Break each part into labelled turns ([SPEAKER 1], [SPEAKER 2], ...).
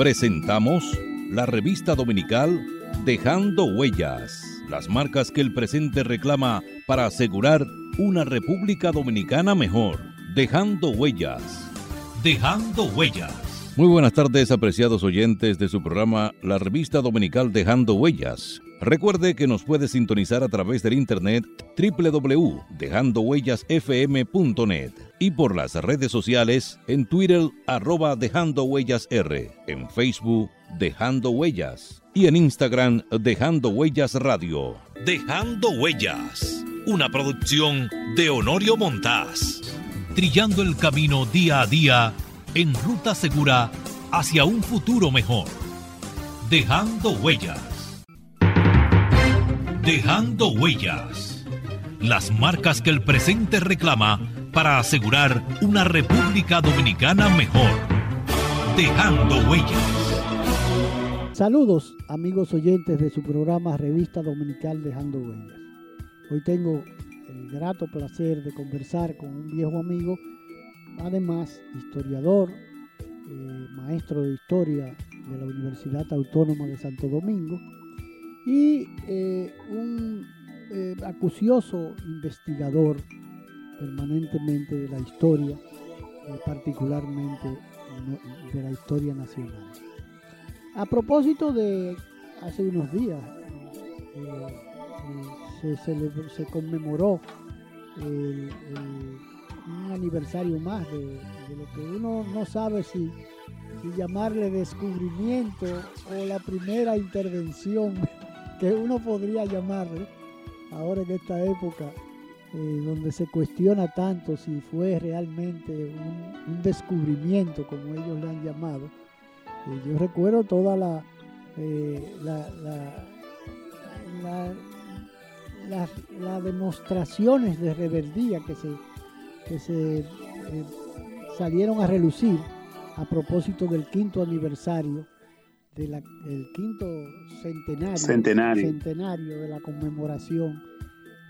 [SPEAKER 1] Presentamos la revista dominical Dejando Huellas, las marcas que el presente reclama para asegurar una República Dominicana mejor. Dejando Huellas. Dejando Huellas. Muy buenas tardes, apreciados oyentes de su programa La revista dominical Dejando Huellas. Recuerde que nos puede sintonizar a través del internet www.dejandohuellasfm.net y por las redes sociales en Twitter arroba Dejando Huellas R, en Facebook Dejando Huellas y en Instagram Dejando Huellas Radio. Dejando Huellas, una producción de Honorio Montás. Trillando el camino día a día en ruta segura hacia un futuro mejor. Dejando huellas. Dejando huellas. Las marcas que el presente reclama para asegurar una República Dominicana mejor. Dejando huellas.
[SPEAKER 2] Saludos amigos oyentes de su programa Revista Dominical Dejando Huellas. Hoy tengo el grato placer de conversar con un viejo amigo además historiador, eh, maestro de historia de la Universidad Autónoma de Santo Domingo y eh, un eh, acucioso investigador permanentemente de la historia, particularmente de la historia nacional. A propósito de hace unos días, se, conmemoró un aniversario más de, lo que uno no sabe si, llamarle descubrimiento o la primera intervención que uno podría llamarle ahora en esta época eh, donde se cuestiona tanto si fue realmente un, descubrimiento como ellos le han llamado. Eh, yo recuerdo todas la, eh, las demostraciones de rebeldía que se que se eh, salieron a relucir a propósito del quinto aniversario, del quinto centenario, centenario. de la conmemoración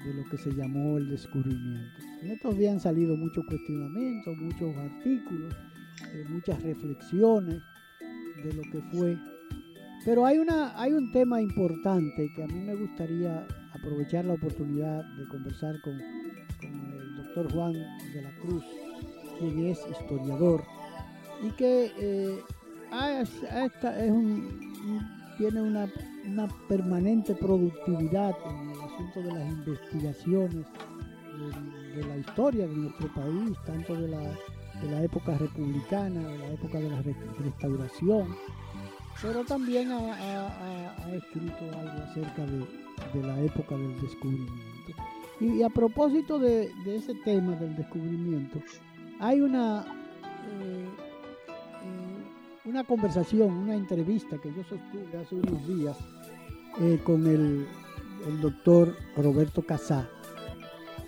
[SPEAKER 2] de lo que se llamó el descubrimiento. En estos días han salido muchos cuestionamientos, muchos artículos, eh, muchas reflexiones de lo que fue. Pero hay, una, hay un tema importante que a mí me gustaría aprovechar la oportunidad de conversar con doctor Juan de la Cruz, quien es historiador y que eh, es un, tiene una, permanente productividad en el asunto de las investigaciones de, la historia de nuestro país, tanto de la, de la época republicana, de la época de la restauración, pero también ha, escrito algo acerca de la época del descubrimiento. Y, a propósito de, ese tema del descubrimiento, hay una, eh, una conversación, una entrevista que yo sostuve hace unos días eh, con el, doctor Roberto Casá,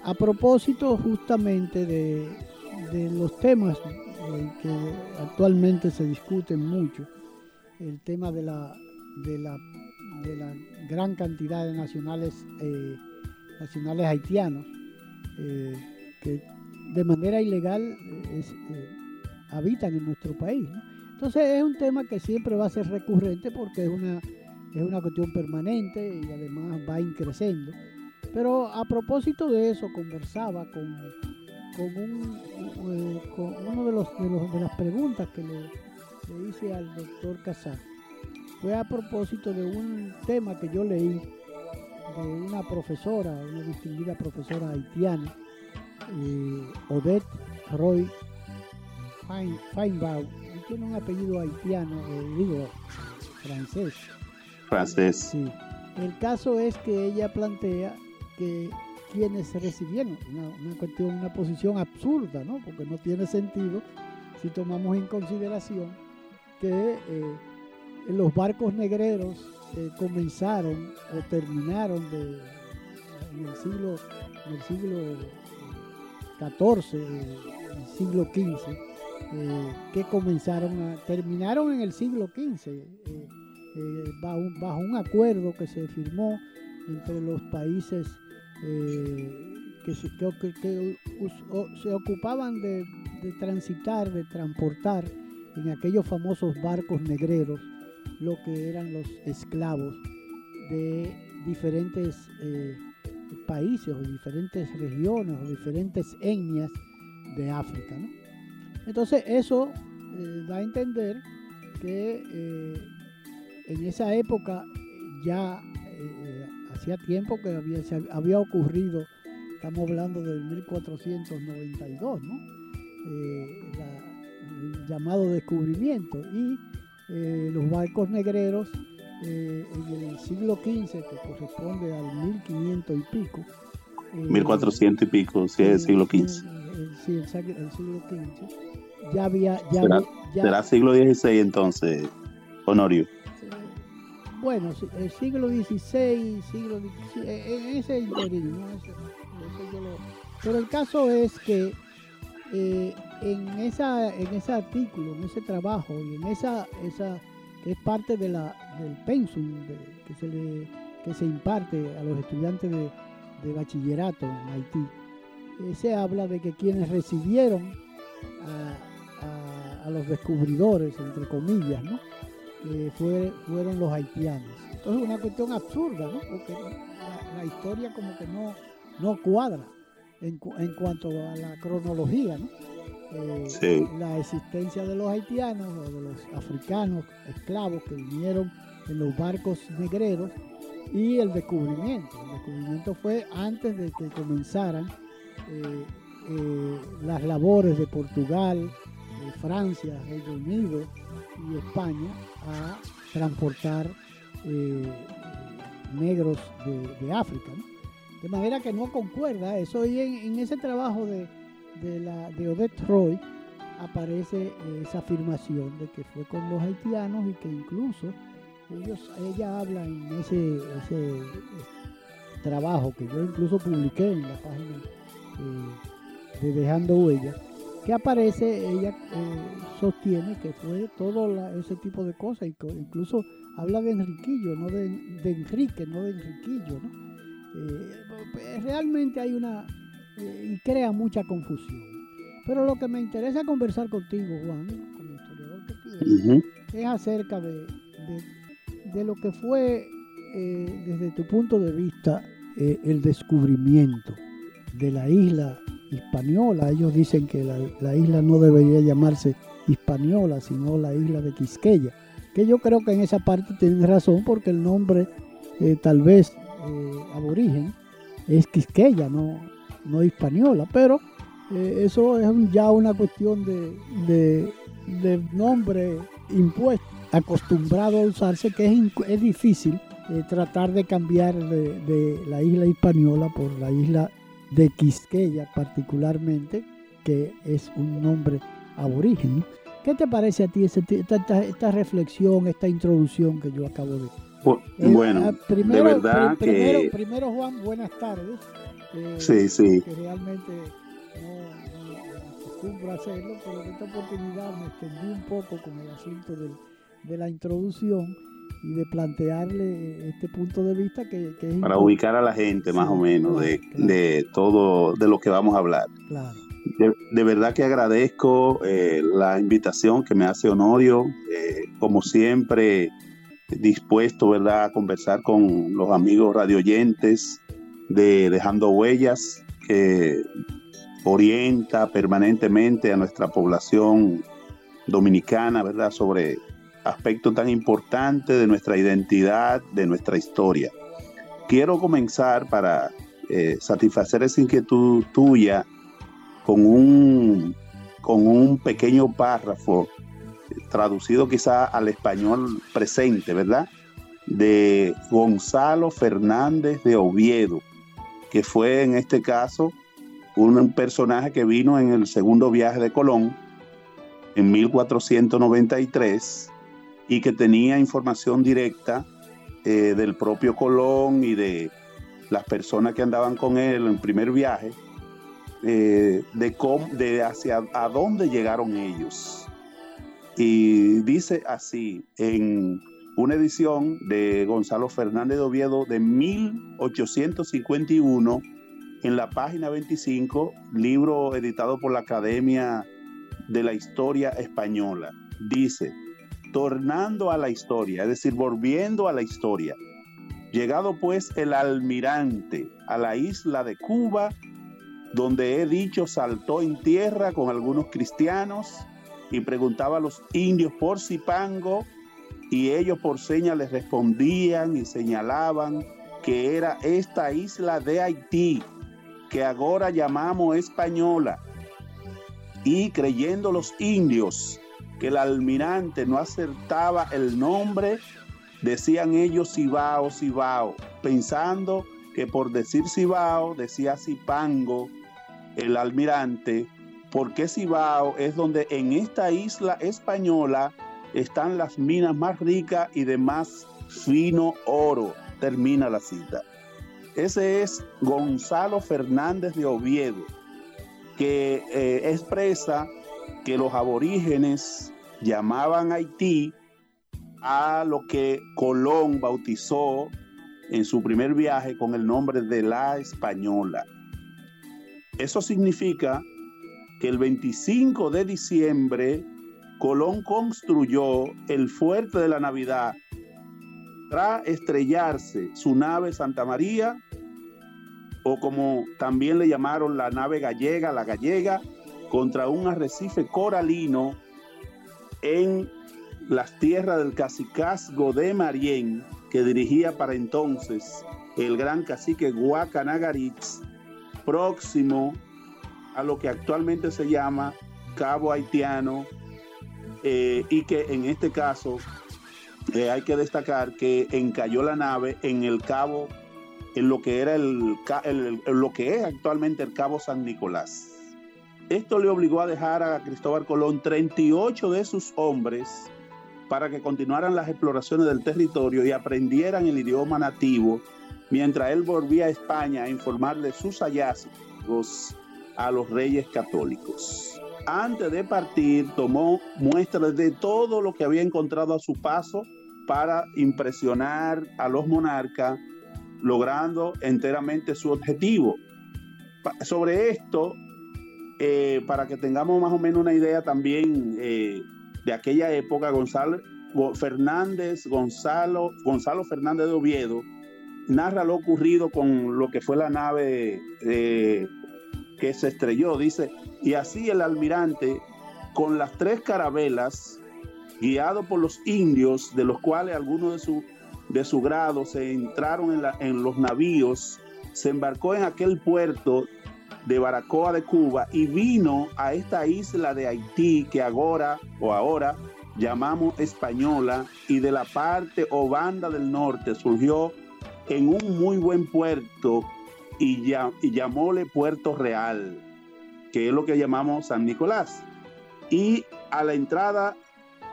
[SPEAKER 2] a propósito justamente de, los temas que actualmente se discuten mucho, el tema de la, de la, de la gran cantidad de nacionales nacionales haitianos eh, que de manera ilegal eh, eh, habitan en nuestro país. Entonces es un tema que siempre va a ser recurrente porque es una, es una cuestión permanente y además va increciendo. Pero a propósito de eso, conversaba con, con, con uno de, los, de, las preguntas que le, le hice al doctor Casar. Fue a propósito de un tema que yo leí de una profesora, una distinguida profesora haitiana, eh, Odette Roy Feinbaum, tiene un apellido haitiano, eh, digo, francés.
[SPEAKER 3] Francés.
[SPEAKER 2] Sí. El caso es que ella plantea que quienes recibieron una, una cuestión, una posición absurda, ¿no? Porque no tiene sentido si tomamos en consideración que eh, los barcos negreros comenzaron o terminaron de, en el siglo, en el siglo XIV, eh, el siglo XV, eh, que comenzaron a, terminaron en el siglo XV, eh, bajo, bajo, un acuerdo que se firmó entre los países que, se, ocupaban de, de, transitar, de transportar en aquellos famosos barcos negreros lo que eran los esclavos de diferentes eh, países o diferentes regiones o diferentes etnias de África. Entonces eso eh, da a entender que eh, en esa época ya hacía tiempo que había, había ocurrido, estamos hablando del 1492, ¿no? el llamado descubrimiento y los barcos negreros eh, en el siglo XV, que corresponde al 1500 y pico.
[SPEAKER 3] 1400 eh, y pico, sí, el siglo XV.
[SPEAKER 2] Sí, el, siglo XV. Ya había. Ya
[SPEAKER 3] ¿Será, siglo XVI entonces, Honorio?
[SPEAKER 2] Eh, bueno, el siglo XVI, siglo XVI, en ese interín, ¿no? pero el caso es que en, esa, en ese artículo, en ese trabajo y en esa, esa que es parte de la, del pensum que, se le, que se imparte a los estudiantes de, bachillerato en Haití, eh, se habla de que quienes recibieron a, los descubridores, entre comillas, ¿no? Eh, fueron los haitianos. Entonces es una cuestión absurda, ¿no? porque la, historia como que no, no cuadra en, en cuanto a la cronología. ¿no? Eh, la existencia de los haitianos o de los africanos esclavos que vinieron en los barcos negreros y el descubrimiento. El descubrimiento fue antes de que comenzaran eh, eh, las labores de Portugal, Francia, Reino Unido y España a transportar negros de, África. De manera que no concuerda eso y en ese trabajo de de, la, de Odette Roy aparece esa afirmación de que fue con los haitianos y que incluso ellos, ella habla en ese, ese trabajo que yo incluso publiqué en la página eh, de Dejando Huellas, que aparece, ella eh, sostiene que fue todo ese tipo de cosas, incluso habla de Enriquillo, no de, Enrique, no de Enriquillo. Eh, realmente hay una, y crea mucha confusión. Pero lo que me interesa conversar contigo, Juan, como historiador que tú es acerca de, de, lo que fue, eh, desde tu punto de vista, eh, el descubrimiento de la isla Hispaniola. Ellos dicen que la, isla no debería llamarse Hispaniola, sino la isla de Quisqueya. Que yo creo que en esa parte tienen razón, porque el nombre, eh, tal vez aborigen, es Quisqueya, no, no española, pero eh, eso es ya una cuestión de, nombre impuesto, acostumbrado a usarse, que es, es difícil eh, tratar de cambiar de, la isla española por la isla de Quisqueya particularmente, que es un nombre aborigen. ¿Qué te parece a ti esta, reflexión, esta introducción que yo acabo de...
[SPEAKER 3] Bueno, eh, primero, de verdad que...
[SPEAKER 2] Primero, Juan, buenas tardes
[SPEAKER 3] sí, sí.
[SPEAKER 2] que realmente no, a hacerlo, pero en esta oportunidad me extendí un poco con el asunto de la introducción y de plantearle este punto de vista que, es
[SPEAKER 3] para ubicar a la gente más o menos de, todo de lo que vamos a hablar.
[SPEAKER 2] Claro.
[SPEAKER 3] De, verdad que agradezco eh, la invitación que me hace Honorio, eh, como siempre dispuesto ¿verdad? a conversar con los amigos radioyentes de Dejando Huellas, que orienta permanentemente a nuestra población dominicana, ¿verdad?, sobre aspectos tan importantes de nuestra identidad, de nuestra historia. Quiero comenzar para eh, satisfacer esa inquietud tuya con un, con un pequeño párrafo traducido quizá al español presente, ¿verdad? De Gonzalo Fernández de Oviedo, que fue en este caso un personaje que vino en el segundo viaje de Colón en 1493 y que tenía información directa eh, del propio Colón y de las personas que andaban con él en primer viaje, eh, de, cómo, de hacia a dónde llegaron ellos. Y dice así, en una edición de Gonzalo Fernández de Oviedo de 1851 en la página 25, libro editado por la Academia de la Historia Española. dice, tornando a la historia, es decir, volviendo a la historia. Llegado pues el almirante a la isla de Cuba, donde he dicho saltó en tierra con algunos cristianos y preguntaba a los indios por Zipango y ellos por señas les respondían y señalaban que era esta isla de Haití, que ahora llamamos española. Y creyendo los indios que el almirante no acertaba el nombre, decían ellos Cibao, Cibao, pensando que por decir Cibao decía Cipango el almirante, porque Cibao es donde en esta isla española están las minas más ricas y de más fino oro. Termina la cita. Ese es Gonzalo Fernández de Oviedo, que eh, expresa que los aborígenes llamaban Haití a lo que Colón bautizó en su primer viaje con el nombre de la Española. Eso significa que el 25 de diciembre Colón construyó el fuerte de la Navidad tras estrellarse su nave Santa María, o como también le llamaron la nave gallega, la gallega, contra un arrecife coralino en las tierras del cacicazgo de Marién, que dirigía para entonces el gran cacique Guacanagaritz, próximo a lo que actualmente se llama Cabo Haitiano eh, y que en este caso eh, hay que destacar que encalló la nave en el cabo, en lo que era el, lo que es actualmente el cabo San Nicolás. Esto le obligó a dejar a Cristóbal Colón 38 de sus hombres para que continuaran las exploraciones del territorio y aprendieran el idioma nativo, mientras él volvía a España a informar de sus hallazgos a los reyes católicos antes de partir tomó muestras de todo lo que había encontrado a su paso para impresionar a los monarcas, logrando enteramente su objetivo. Sobre esto, eh, para que tengamos más o menos una idea también eh, de aquella época, Gonzalo Fernández, Gonzalo, Gonzalo Fernández de Oviedo, narra lo ocurrido con lo que fue la nave eh, que se estrelló. Dice, y así el almirante, con las tres carabelas, guiado por los indios, de los cuales algunos de su, de su grado se entraron en, en los navíos, se embarcó en aquel puerto de Baracoa de Cuba y vino a esta isla de Haití que ahora o ahora llamamos española y de la parte o banda del norte surgió en un muy buen puerto y, llamóle Puerto Real que es lo que llamamos San Nicolás. Y a la entrada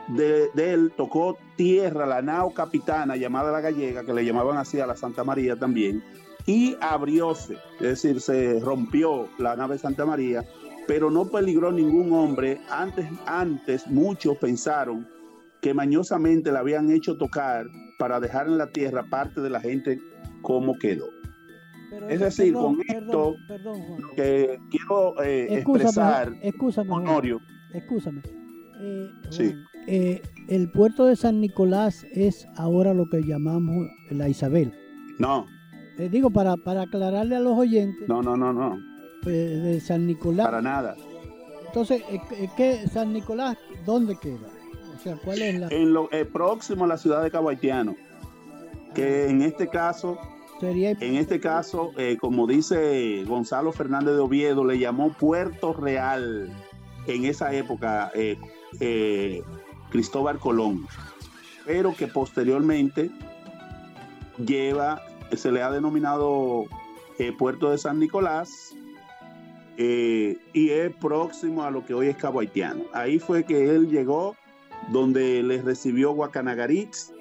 [SPEAKER 3] de, él tocó tierra la nao capitana llamada la gallega, que le llamaban así a la Santa María también, y abrióse, es decir, se rompió la nave Santa María, pero no peligró ningún hombre. Antes, antes muchos pensaron que mañosamente la habían hecho tocar para dejar en la tierra parte de la gente como quedó es decir, con esto que quiero eh, expresar,
[SPEAKER 2] escúchame,
[SPEAKER 3] Honorio.
[SPEAKER 2] Escúchame. Eh, sí. Eh, el puerto de San Nicolás es ahora lo que llamamos la Isabel.
[SPEAKER 3] No.
[SPEAKER 2] Te digo para, para aclararle a los oyentes.
[SPEAKER 3] No, no, no, no.
[SPEAKER 2] Pues, de San Nicolás.
[SPEAKER 3] Para nada.
[SPEAKER 2] Entonces, ¿qué, San Nicolás dónde queda? O sea, ¿cuál es la...?
[SPEAKER 3] En lo próximo a la ciudad de Cabo Haitiano, que en este caso en este caso, eh, como dice Gonzalo Fernández de Oviedo, le llamó Puerto Real en esa época eh, eh, Cristóbal Colón, pero que posteriormente lleva, se le ha denominado Puerto de San Nicolás y es próximo a lo que hoy es Cabo Haitiano. Ahí fue que él llegó, donde le recibió Guacanagaritz,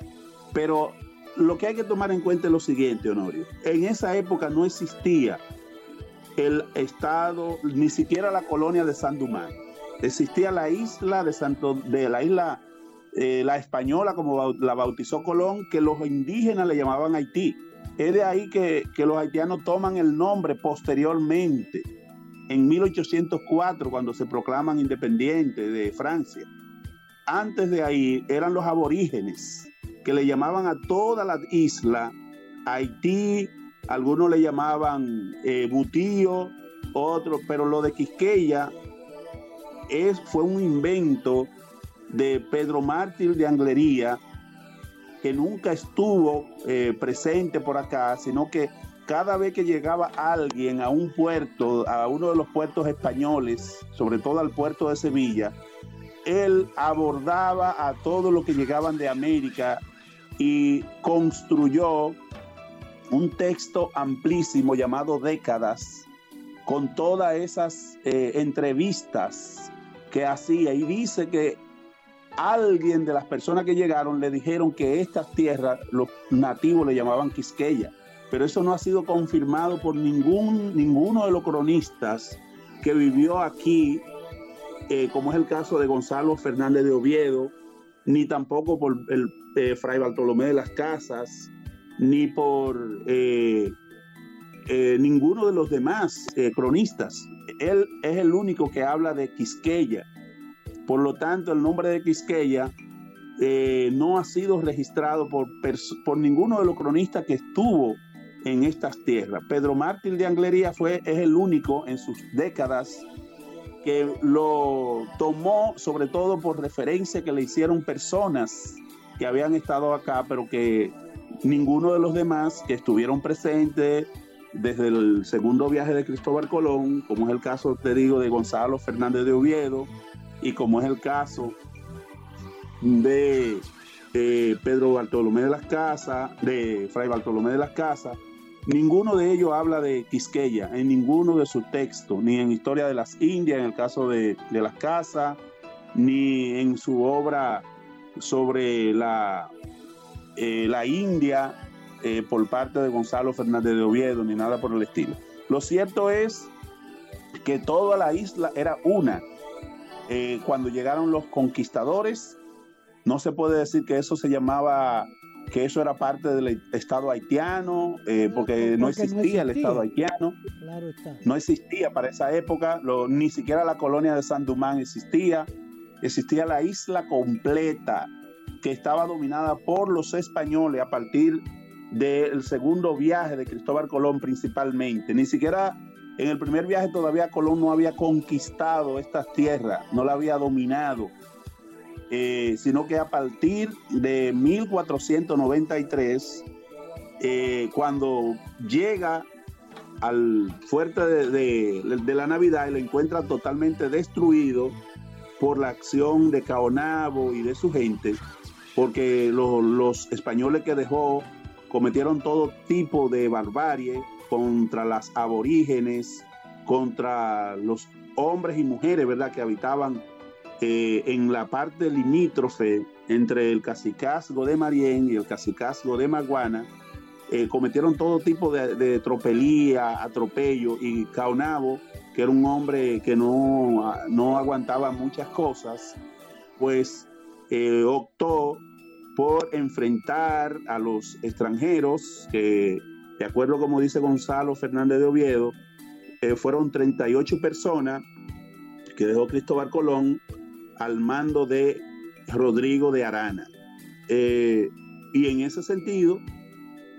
[SPEAKER 3] pero lo que hay que tomar en cuenta es lo siguiente, Honorio. En esa época no existía el estado, ni siquiera la colonia de San Dumán. Existía la isla de Santo, de la isla, eh, la española, como la bautizó Colón, que los indígenas le llamaban Haití. Es de ahí que, que los haitianos toman el nombre posteriormente, en 1804, cuando se proclaman independientes de Francia. antes de ahí eran los aborígenes, que le llamaban a toda la isla, Haití, algunos le llamaban eh, Butío, otros, pero lo de Quisqueya es, fue un invento de Pedro Mártir de Anglería, que nunca estuvo eh, presente por acá, sino que cada vez que llegaba alguien a un puerto, a uno de los puertos españoles, sobre todo al puerto de Sevilla, él abordaba a todos los que llegaban de América y construyó un texto amplísimo llamado Décadas, con todas esas eh, entrevistas que hacía. Y dice que alguien de las personas que llegaron le dijeron que estas tierras los nativos le llamaban Quisqueya, pero eso no ha sido confirmado por ningún, ninguno de los cronistas que vivió aquí, eh, como es el caso de Gonzalo Fernández de Oviedo, ni tampoco por el eh, Fray Bartolomé de las Casas, ni por eh, ninguno de los demás cronistas. Él es el único que habla de Quisqueya. Por lo tanto, el nombre de Quisqueya no ha sido registrado por, por ninguno de los cronistas que estuvo en estas tierras. Pedro Mártir de Anglería fue, es el único en sus décadas que lo tomó sobre todo por referencia que le hicieron personas que habían estado acá, pero que ninguno de los demás que estuvieron presentes desde el segundo viaje de Cristóbal Colón, como es el caso, te digo, de Gonzalo Fernández de Oviedo, y como es el caso de eh, Pedro Bartolomé de las Casas, de Fray Bartolomé de las Casas, ninguno de ellos habla de Quisqueya en ninguno de sus textos, ni en Historia de las Indias, en el caso de, de las Casas, ni en su obra sobre la eh, la India eh, por parte de Gonzalo Fernández de Oviedo, ni nada por el estilo. Lo cierto es que toda la isla era una. Eh, cuando llegaron los conquistadores, no se puede decir que eso se llamaba, que eso era parte del Estado haitiano, porque, no, existía el Estado haitiano. No existía para esa época, ni siquiera la colonia de San Dumán existía. Existía la isla completa, que estaba dominada por los españoles a partir del segundo viaje de Cristóbal Colón principalmente. Ni siquiera en el primer viaje todavía Colón no había conquistado estas tierras, no la había dominado, eh, sino que a partir de 1493, eh, cuando llega al fuerte de, la Navidad y lo encuentra totalmente destruido por la acción de Caonabo y de su gente, porque los españoles que dejó cometieron todo tipo de barbarie contra las aborígenes, contra los hombres y mujeres, ¿verdad?, que habitaban eh, en la parte limítrofe entre el cacicazgo de Marién y el cacicazgo de Maguana, eh, cometieron todo tipo de, tropelía, atropello, y Caonabo, que era un hombre que no, no aguantaba muchas cosas, pues eh, optó por enfrentar a los extranjeros, que de acuerdo como dice Gonzalo Fernández de Oviedo, eh, fueron 38 personas que dejó Cristóbal Colón al mando de Rodrigo de Arana. Eh, y en ese sentido,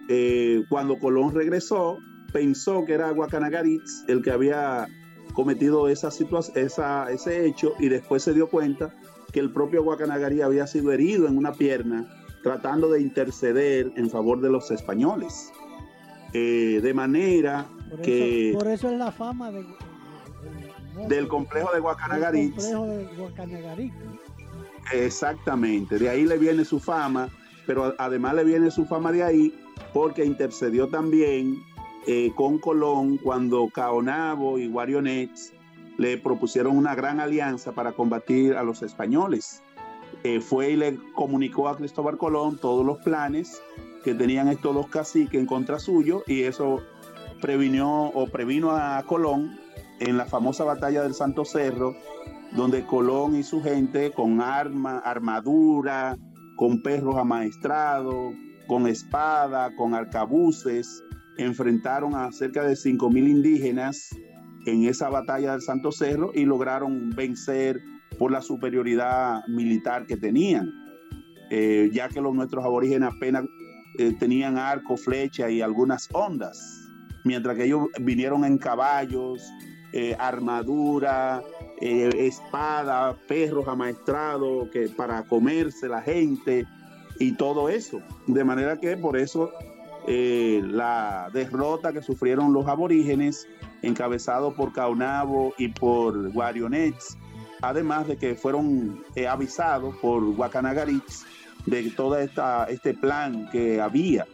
[SPEAKER 3] eh, cuando Colón regresó, pensó que era Guacanagaritz el que había cometido esa esa, ese hecho y después se dio cuenta que el propio Guacanagarí había sido herido en una pierna tratando de interceder en favor de los españoles. Eh, de manera que...
[SPEAKER 2] por eso es la fama de,
[SPEAKER 3] del complejo de Guacanagarí. Exactamente, de ahí le viene su fama, pero además le viene su fama de ahí porque intercedió también eh, con Colón cuando Caonabo y Guarionets le propusieron una gran alianza para combatir a los españoles. Eh, fue y le comunicó a Cristóbal Colón todos los planes que tenían estos dos caciques en contra suyo y eso previnió o previno a Colón en la famosa batalla del Santo Cerro, donde Colón y su gente con arma, armadura, con perros amaestrados, con espada, con arcabuces, enfrentaron a cerca de 5.000 indígenas en esa batalla del Santo Cerro y lograron vencer por la superioridad militar que tenían, eh, ya que los nuestros aborígenes apenas eh, tenían arco, flecha y algunas ondas, mientras que ellos vinieron en caballos, eh, armadura, espada, perros amaestrados que para comerse la gente y todo eso. De manera que por eso la derrota que sufrieron los aborígenes, encabezados por Caunabo y por Guarionets, además de que fueron avisados por Guacanagaritz de todo esta, este plan que había.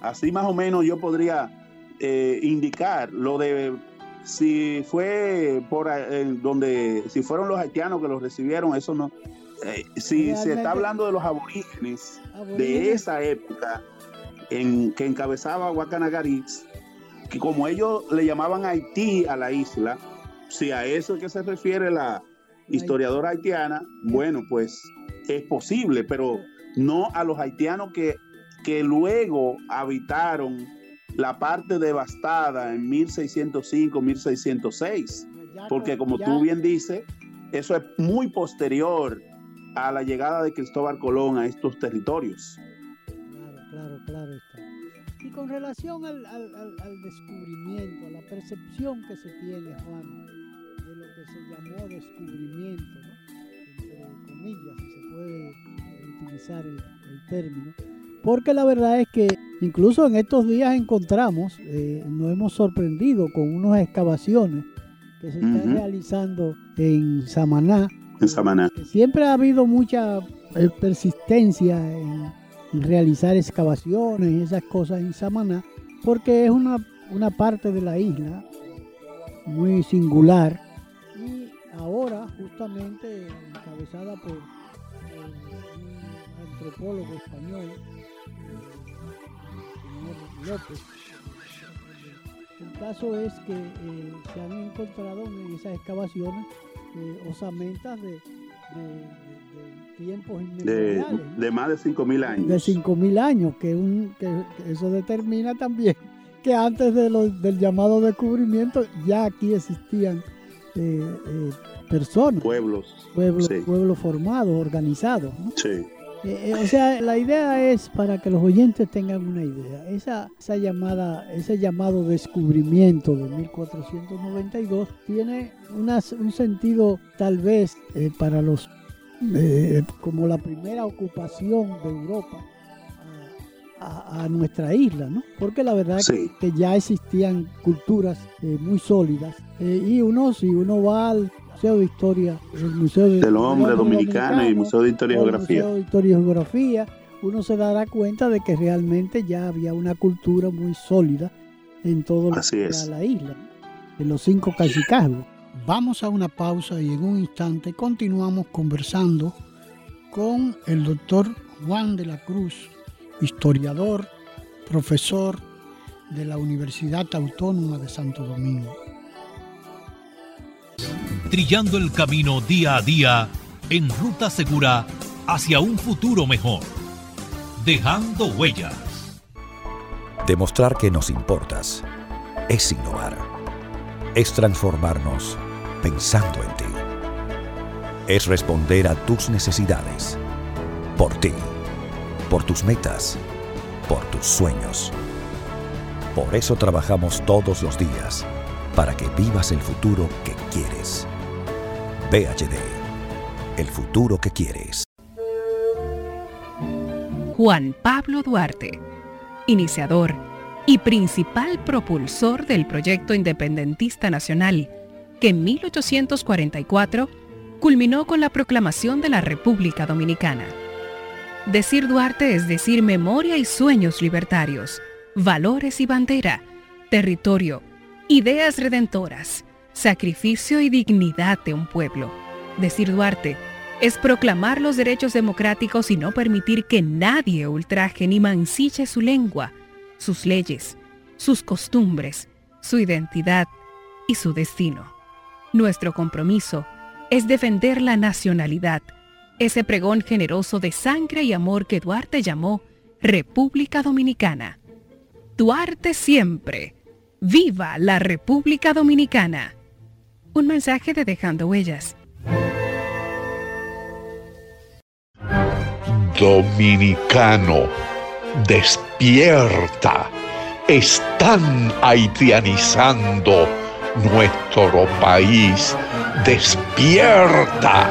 [SPEAKER 3] Así más o menos yo podría eh, indicar lo de si fue por eh, donde, si fueron los haitianos que los recibieron, eso no. Eh, si se está hablando de los aborígenes, de esa época en que encabezaba Guacanagaritz, que como ellos le llamaban Haití a la isla, si a eso es que se refiere la, historiadora haitiana, bueno, pues es posible, pero no a los haitianos que, que luego habitaron la parte devastada en 1605, 1606, porque como tú bien dices, eso es muy posterior a la llegada de Cristóbal Colón a estos territorios.
[SPEAKER 2] Claro, claro, claro está. Y con relación al, al, al descubrimiento, a la percepción que se tiene, Juan, se llamó descubrimiento, entre comillas, si se puede utilizar el, término, porque la verdad es que incluso en estos días encontramos, eh, nos hemos sorprendido con unas excavaciones que se están realizando en Samaná.
[SPEAKER 3] En Samaná.
[SPEAKER 2] Siempre ha habido mucha eh, persistencia en, realizar excavaciones y esas cosas en Samaná, porque es una, una parte de la isla muy singular ahora justamente encabezada por un antropólogo español, el señor López. El caso es que eh, se han encontrado en esas excavaciones eh, osamentas de, tiempos inmemoriales.
[SPEAKER 3] De, más de 5.000 años.
[SPEAKER 2] De 5.000 años, que, un, que, eso determina también que antes de del llamado descubrimiento ya aquí existían eh, eh, personas.
[SPEAKER 3] Pueblos.
[SPEAKER 2] Pueblos, pueblos formados, organizados.
[SPEAKER 3] Sí.
[SPEAKER 2] Eh, o sea, la idea es para que los oyentes tengan una idea. Esa, esa llamada, ese llamado descubrimiento de 1492 tiene un sentido tal vez para los como la primera ocupación de Europa a, nuestra isla, ¿no? Porque la verdad es que ya existían culturas eh, muy sólidas eh, y uno, si uno va al Museo de Historia, el Museo
[SPEAKER 3] del Hombre Dominicano, y el Museo de Historia y Geografía.
[SPEAKER 2] Museo de Historia y Geografía, uno se dará cuenta de que realmente ya había una cultura muy sólida en todo lo que era la isla, en los cinco cachicazgos. Vamos a una pausa y en un instante continuamos conversando con el doctor Juan de la Cruz historiador, profesor de la Universidad Autónoma de Santo Domingo.
[SPEAKER 1] Trillando el camino día a día en ruta segura hacia un futuro mejor. Dejando huellas.
[SPEAKER 4] Demostrar que nos importas es innovar. Es transformarnos pensando en ti. Es responder a tus necesidades. Por ti por tus metas, por tus sueños. Por eso trabajamos todos los días, para que vivas el futuro que quieres. VHD, el futuro que quieres.
[SPEAKER 5] Juan Pablo Duarte, iniciador y principal propulsor del proyecto independentista nacional, que en 1844 culminó con la proclamación de la República Dominicana. Decir Duarte es decir memoria y sueños libertarios, valores y bandera, territorio, ideas redentoras, sacrificio y dignidad de un pueblo. Decir Duarte es proclamar los derechos democráticos y no permitir que nadie ultraje ni mancille su lengua, sus leyes, sus costumbres, su identidad y su destino. Nuestro compromiso es defender la nacionalidad, ese pregón generoso de sangre y amor que Duarte llamó República Dominicana. Duarte siempre. ¡Viva la República Dominicana! Un mensaje de Dejando Huellas.
[SPEAKER 6] Dominicano, despierta. Están haitianizando nuestro país. Despierta.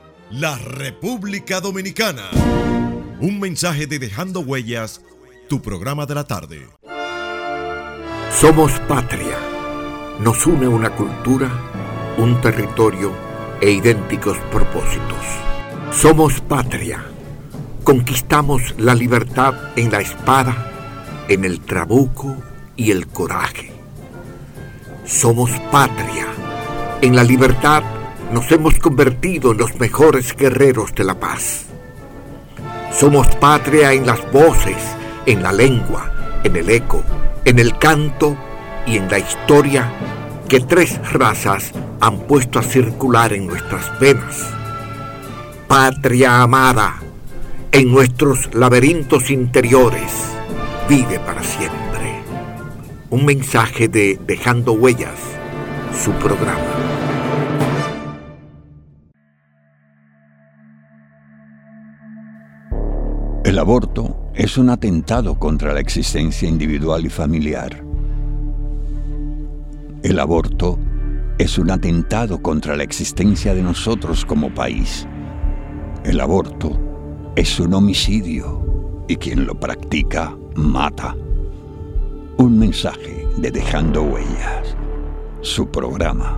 [SPEAKER 7] la República Dominicana. Un mensaje de Dejando Huellas, tu programa de la tarde.
[SPEAKER 8] Somos patria. Nos une una cultura, un territorio e idénticos propósitos. Somos patria. Conquistamos la libertad en la espada, en el trabuco y el coraje. Somos patria. En la libertad nos hemos convertido en los mejores guerreros de la paz. Somos patria en las voces, en la lengua, en el eco, en el canto y en la historia que tres razas han puesto a circular en nuestras venas. Patria amada, en nuestros laberintos interiores, vive para siempre. Un mensaje de Dejando Huellas, su programa.
[SPEAKER 9] El aborto es un atentado contra la existencia individual y familiar. El aborto es un atentado contra la existencia de nosotros como país. El aborto es un homicidio y quien lo practica mata. Un mensaje de Dejando Huellas, su programa.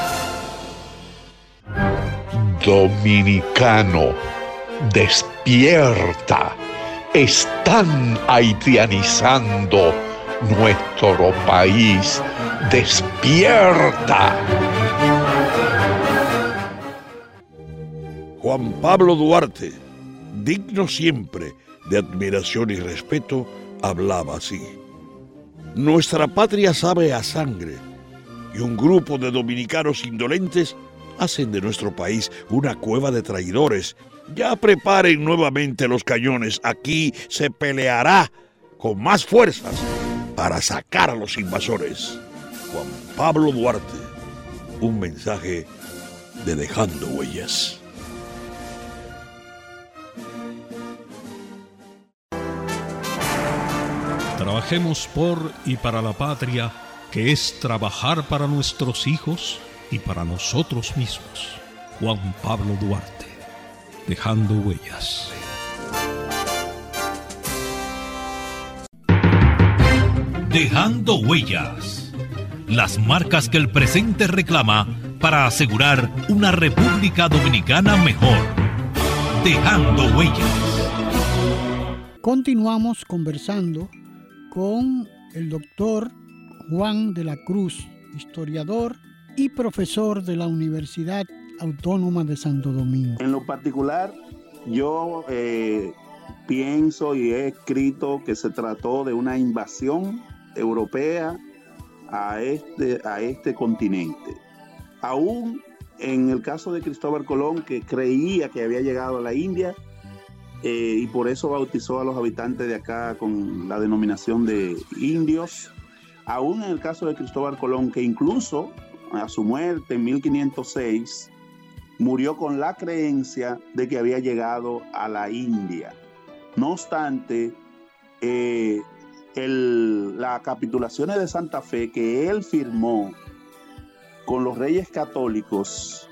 [SPEAKER 6] Dominicano, despierta. Están haitianizando nuestro país. Despierta.
[SPEAKER 10] Juan Pablo Duarte, digno siempre de admiración y respeto, hablaba así. Nuestra patria sabe a sangre y un grupo de dominicanos indolentes hacen de nuestro país una cueva de traidores. Ya preparen nuevamente los cañones. Aquí se peleará con más fuerzas para sacar a los invasores. Juan Pablo Duarte, un mensaje de Dejando Huellas.
[SPEAKER 11] Trabajemos por y para la patria, que es trabajar para nuestros hijos y para nosotros mismos. Juan Pablo Duarte, dejando huellas.
[SPEAKER 1] Dejando huellas. Las marcas que el presente reclama para asegurar una República Dominicana mejor. Dejando huellas.
[SPEAKER 2] Continuamos conversando con el doctor Juan de la Cruz, historiador y profesor de la Universidad Autónoma de Santo Domingo.
[SPEAKER 3] En lo particular, yo eh, pienso y he escrito que se trató de una invasión europea a este, a este continente. Aún en el caso de Cristóbal Colón, que creía que había llegado a la India, eh, y por eso bautizó a los habitantes de acá con la denominación de indios. Aún en el caso de Cristóbal Colón, que incluso a su muerte en 1506, murió con la creencia de que había llegado a la India. No obstante, eh, las capitulaciones de Santa Fe que él firmó con los reyes católicos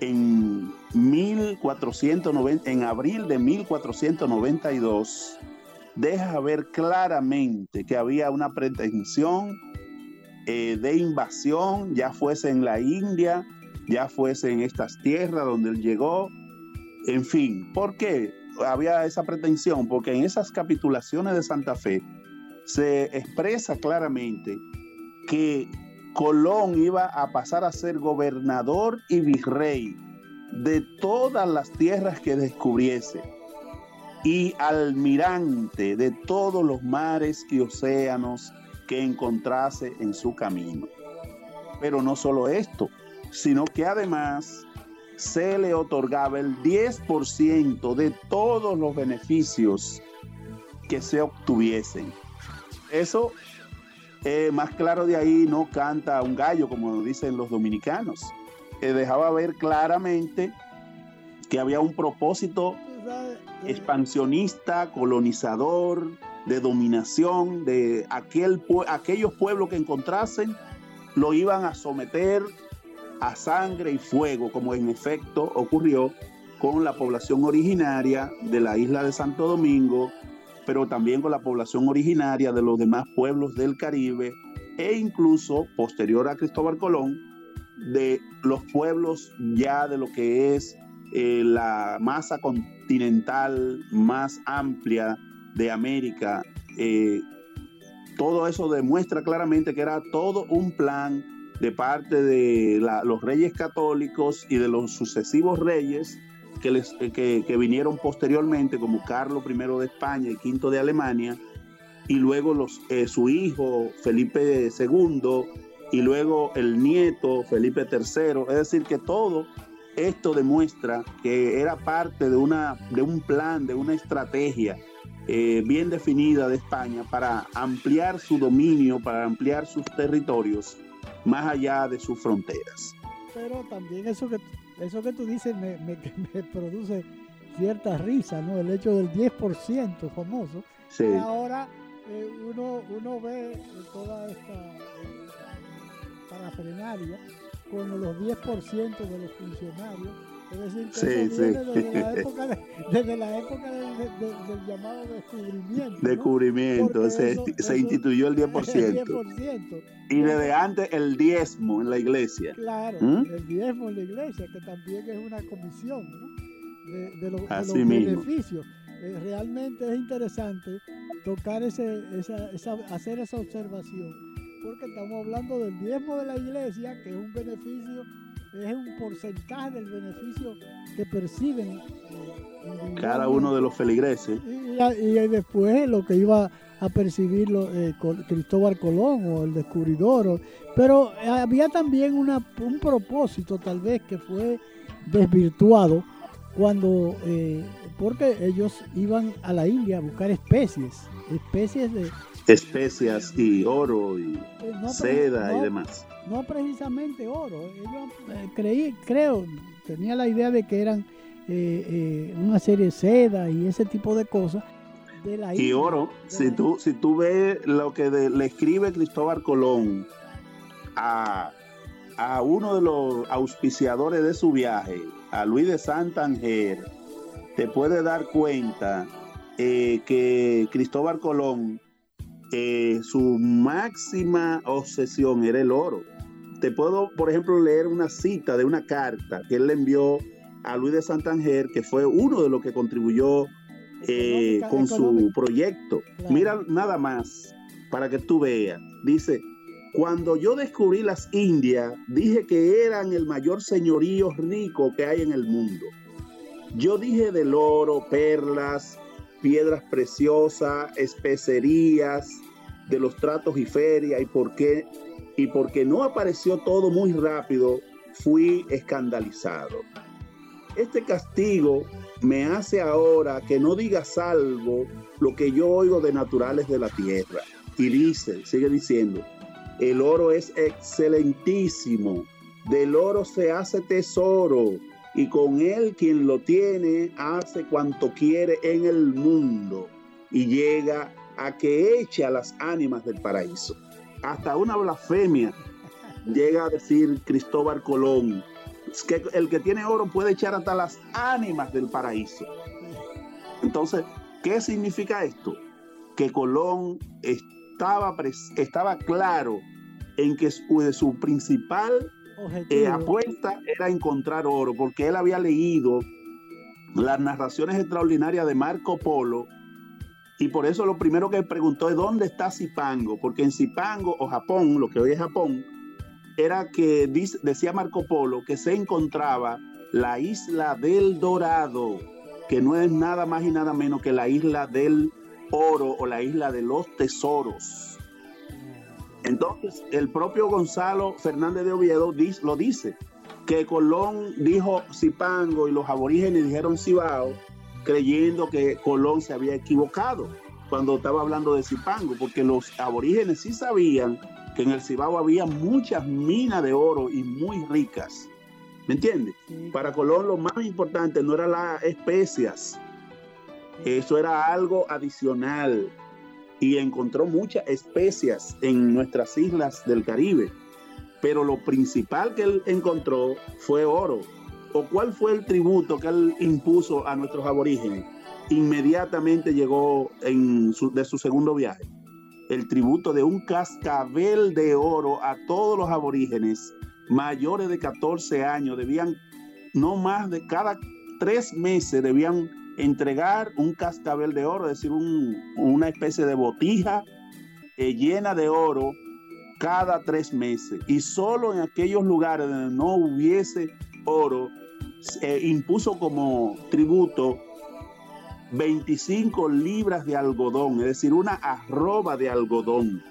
[SPEAKER 3] en 1490, en abril de 1492, deja ver claramente que había una pretensión eh, de invasión, ya fuese en la India, ya fuese en estas tierras donde él llegó, en fin, ¿por qué había esa pretensión? Porque en esas capitulaciones de Santa Fe se expresa claramente que Colón iba a pasar a ser gobernador y virrey de todas las tierras que descubriese y almirante de todos los mares y océanos que encontrase en su camino. Pero no solo esto, sino que además se le otorgaba el 10% de todos los beneficios que se obtuviesen. Eso, eh, más claro de ahí, no canta un gallo, como dicen los dominicanos dejaba ver claramente que había un propósito expansionista, colonizador, de dominación, de aquel, aquellos pueblos que encontrasen, lo iban a someter a sangre y fuego, como en efecto ocurrió con la población originaria de la isla de Santo Domingo, pero también con la población originaria de los demás pueblos del Caribe e incluso posterior a Cristóbal Colón, de los pueblos ya de lo que es eh, la masa continental más amplia de América. Eh, todo eso demuestra claramente que era todo un plan de parte de los reyes católicos y de los sucesivos reyes que, les, que, vinieron posteriormente, como Carlos I de España y V de Alemania, y luego los, eh, su hijo Felipe II y luego el nieto Felipe III, es decir, que todo esto demuestra que era parte de, una, de un plan, de una estrategia eh, bien definida de España para ampliar su dominio, para ampliar sus territorios más allá de sus fronteras.
[SPEAKER 2] Pero también eso que, eso que tú dices me, produce cierta risa, ¿no? El hecho del 10% famoso. Sí. Y ahora eh, uno, uno ve toda esta la frenaria con los 10% de los funcionarios. Es decir, que desde, la época, desde la época del llamado descubrimiento.
[SPEAKER 3] Descubrimiento, se, se, instituyó el 10%. Y desde antes el diezmo en la iglesia.
[SPEAKER 2] Claro, ¿Mm? el diezmo en la iglesia, que también es una comisión de, los, beneficios. Eh, realmente es interesante tocar ese, esa, esa, hacer esa observación porque estamos hablando del diezmo de la iglesia, que es un beneficio, es un porcentaje del beneficio que perciben
[SPEAKER 3] cada uno de los feligreses.
[SPEAKER 2] Y, después lo que iba a percibir eh, Cristóbal Colón o el descubridor. pero había también una, un propósito tal vez que fue desvirtuado cuando, eh, porque ellos iban a la India a buscar especies, especies de,
[SPEAKER 3] especias y oro y eh, seda y demás.
[SPEAKER 2] No precisamente oro. Yo eh, creí, creo, tenía la idea de que eran eh, una serie de seda y ese tipo de cosas. De la
[SPEAKER 3] y oro, si, tú, si tú ves lo que le escribe Cristóbal Colón a, a uno de los auspiciadores de su viaje, a Luis de Santander, te puedes dar cuenta que Cristóbal Colón su máxima obsesión era el oro. Te puedo, por ejemplo, leer una cita de una carta que él le envió a Luis de Santander, que fue uno de los que contribuyó eh, con su proyecto. Mira nada más para que tú veas. Dice, cuando yo descubrí las Indias, dije que eran el mayor señorío rico que hay en el mundo. Yo dije del oro, perlas, piedras preciosas, especerías, de los tratos y ferias y por qué y porque no apareció todo muy rápido, fui escandalizado. Este castigo me hace ahora que no diga salvo lo que yo oigo de naturales de la tierra. Y dice, sigue diciendo, el oro es excelentísimo, del oro se hace tesoro, y con él quien lo tiene hace cuanto quiere en el mundo, y llega a que eche a las ánimas del paraíso. Hasta una blasfemia llega a decir Cristóbal Colón, que el que tiene oro puede echar hasta las ánimas del paraíso. Entonces, ¿qué significa esto? Que Colón estaba, estaba claro en que su, su principal eh, apuesta era encontrar oro, porque él había leído las narraciones extraordinarias de Marco Polo y por eso lo primero que preguntó es dónde está Zipango, porque en Zipango o Japón, lo que hoy es Japón, era que decía Marco Polo que se encontraba la isla del Dorado, que no es nada más y nada menos que la isla del oro o la isla de los tesoros. Entonces, el propio Gonzalo Fernández de Oviedo lo dice, que Colón dijo Zipango y los aborígenes dijeron Cibao, creyendo que Colón se había equivocado cuando estaba hablando de Zipango, porque los aborígenes sí sabían que en el Cibao había muchas minas de oro y muy ricas. ¿Me entiendes? Para Colón lo más importante no eran las especias, eso era algo adicional y encontró muchas especias en nuestras islas del Caribe. Pero lo principal que él encontró fue oro. ¿O cuál fue el tributo que él impuso a nuestros aborígenes? Inmediatamente llegó en de su segundo viaje el tributo de un cascabel de oro a todos los aborígenes mayores de 14 años. Debían, no más de cada tres meses, debían entregar un cascabel de oro, es decir, una especie de botija eh, llena de oro cada tres meses. Y solo en aquellos lugares donde no hubiese oro, se impuso como tributo 25 libras de algodón, es decir, una arroba de algodón.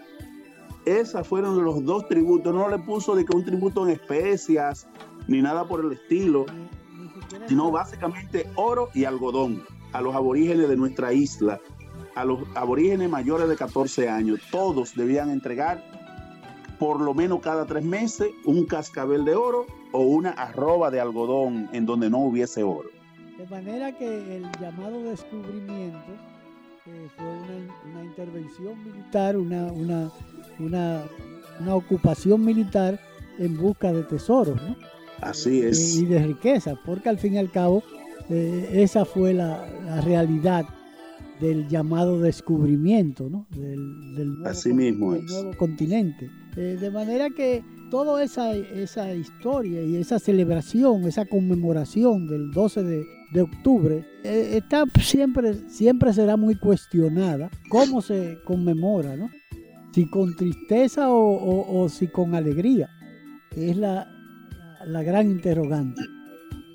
[SPEAKER 3] Esas fueron los dos tributos. No le puso de que un tributo en especias ni nada por el estilo, sino básicamente oro y algodón a los aborígenes de nuestra isla, a los aborígenes mayores de 14 años. Todos debían entregar por lo menos cada tres meses un cascabel de oro o una arroba de algodón en donde no hubiese oro.
[SPEAKER 2] De manera que el llamado descubrimiento eh, fue una, intervención militar, una, una, una, ocupación militar en busca de tesoros, ¿no?
[SPEAKER 3] Así es.
[SPEAKER 2] Y, de riqueza, porque al fin y al cabo eh, esa fue la, realidad del llamado descubrimiento, ¿no? Del, nuevo,
[SPEAKER 3] Así mismo
[SPEAKER 2] nuevo continente. Eh, de manera que toda esa, esa historia y esa celebración, esa conmemoración del 12 de, de octubre eh, está siempre, siempre será muy cuestionada cómo se conmemora, ¿no? Si con tristeza o, si con alegría. Es la, la gran interrogante.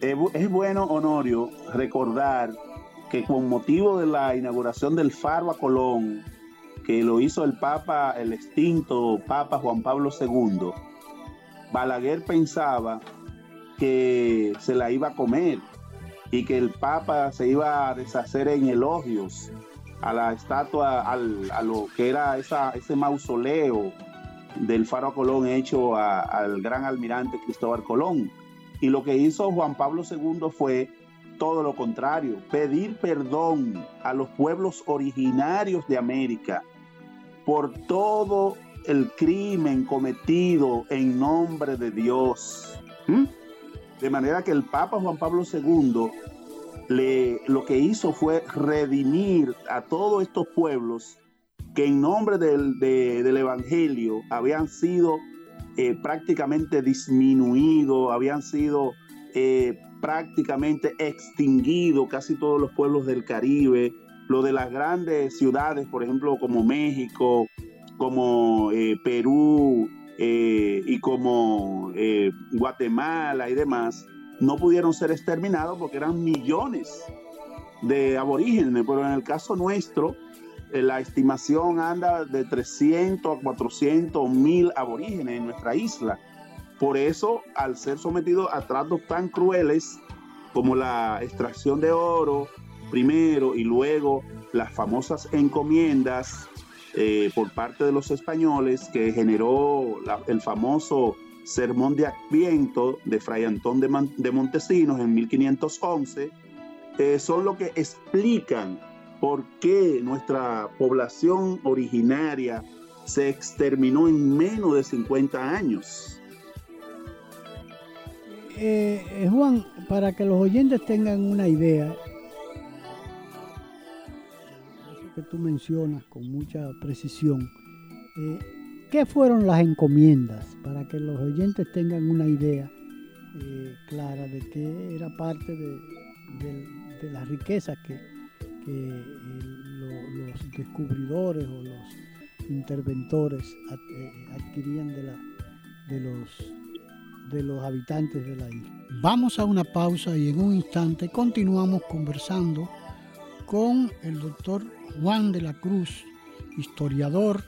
[SPEAKER 3] Es bueno, Honorio, recordar que con motivo de la inauguración del Faro a Colón, que lo hizo el Papa, el extinto Papa Juan Pablo II, Balaguer pensaba que se la iba a comer y que el Papa se iba a deshacer en elogios a la estatua, al, a lo que era ese mausoleo del Faro Colón hecho al gran almirante Cristóbal Colón. Y lo que hizo Juan Pablo II fue todo lo contrario, pedir perdón a los pueblos originarios de América por todo el crimen cometido en nombre de Dios. ¿Mm? De manera que el Papa Juan Pablo II le, lo que hizo fue redimir a todos estos pueblos que en nombre del, Evangelio habían sido eh, prácticamente disminuidos, habían sido eh, prácticamente extinguidos casi todos los pueblos del Caribe, lo de las grandes ciudades, por ejemplo, como México, como eh, Perú, eh, y como Guatemala y demás, no pudieron ser exterminados porque eran millones de aborígenes, pero en el caso nuestro, la estimación anda de 300 a 400 mil aborígenes en nuestra isla. Por eso, al ser sometidos a tratos tan crueles como la extracción de oro primero y luego las famosas encomiendas eh, por parte de los españoles que generó el famoso Sermón de Adviento de Fray Antón de, Montesinos en 1511, eh, son lo que explican por qué nuestra población originaria se exterminó en menos de 50 años.
[SPEAKER 2] Eh, eh, Juan, para que los oyentes tengan una idea, que tú mencionas con mucha precisión, ¿qué fueron las encomiendas? Para que los oyentes tengan una idea clara de qué era parte de, las riquezas que, los descubridores o los interventores eh, adquirían de, de, los, de los habitantes de la isla. Vamos a una pausa y en un instante continuamos conversando con el doctor Juan de la Cruz, historiador,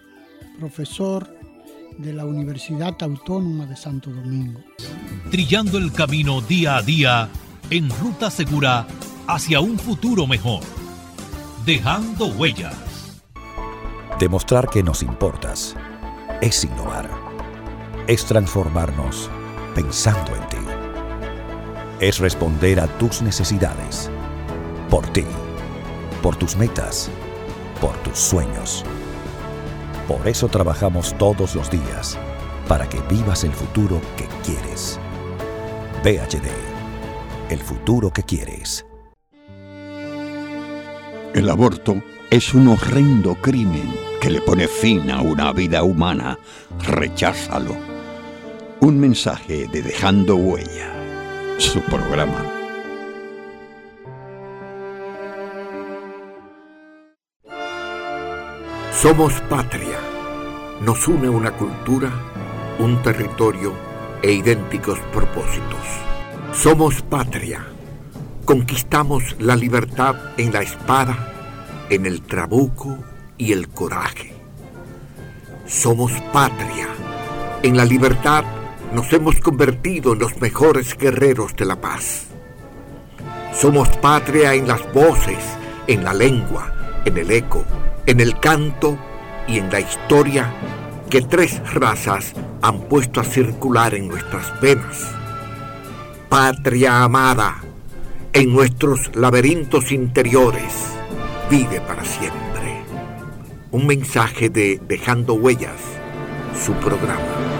[SPEAKER 2] profesor de la Universidad Autónoma de Santo Domingo.
[SPEAKER 12] Trillando el camino día a día en ruta segura hacia un futuro mejor Dejando huellas.
[SPEAKER 4] Demostrar que nos importas es innovar. Es transformarnos pensando en ti. Es responder a tus necesidades. Por ti. Por tus metas. Por tus sueños. Por eso trabajamos todos los días. Para que vivas el futuro que quieres. VHD. El futuro que quieres.
[SPEAKER 9] El aborto es un horrendo crimen que le pone fin a una vida humana. Recházalo. Un mensaje de Dejando Huella, su programa.
[SPEAKER 8] Somos patria. Nos une una cultura, un territorio e idénticos propósitos. Somos patria Conquistamos la libertad en la espada, en el trabuco y el coraje. Somos patria. En la libertad nos hemos convertido en los mejores guerreros de la paz. Somos patria en las voces, en la lengua, en el eco, en el canto y en la historia que tres razas han puesto a circular en nuestras venas. Patria amada, en nuestros laberintos interiores, vive para siempre. Un mensaje de Dejando Huellas, su programa.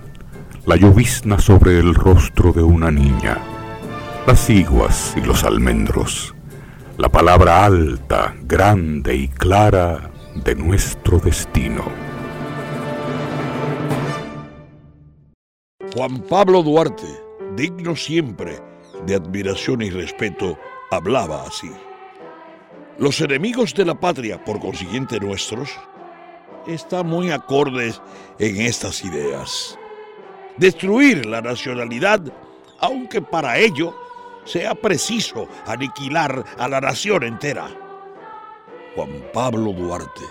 [SPEAKER 13] la llovizna sobre el rostro de una niña, las iguas y los almendros, la palabra alta, grande y clara de nuestro destino.
[SPEAKER 10] Juan Pablo Duarte, digno siempre de admiración y respeto, hablaba así. Los enemigos de la patria, por consiguiente nuestros, están muy acordes en estas ideas. Destruir la nacionalidad, aunque para ello sea preciso aniquilar a la nación entera. Juan Pablo Duarte,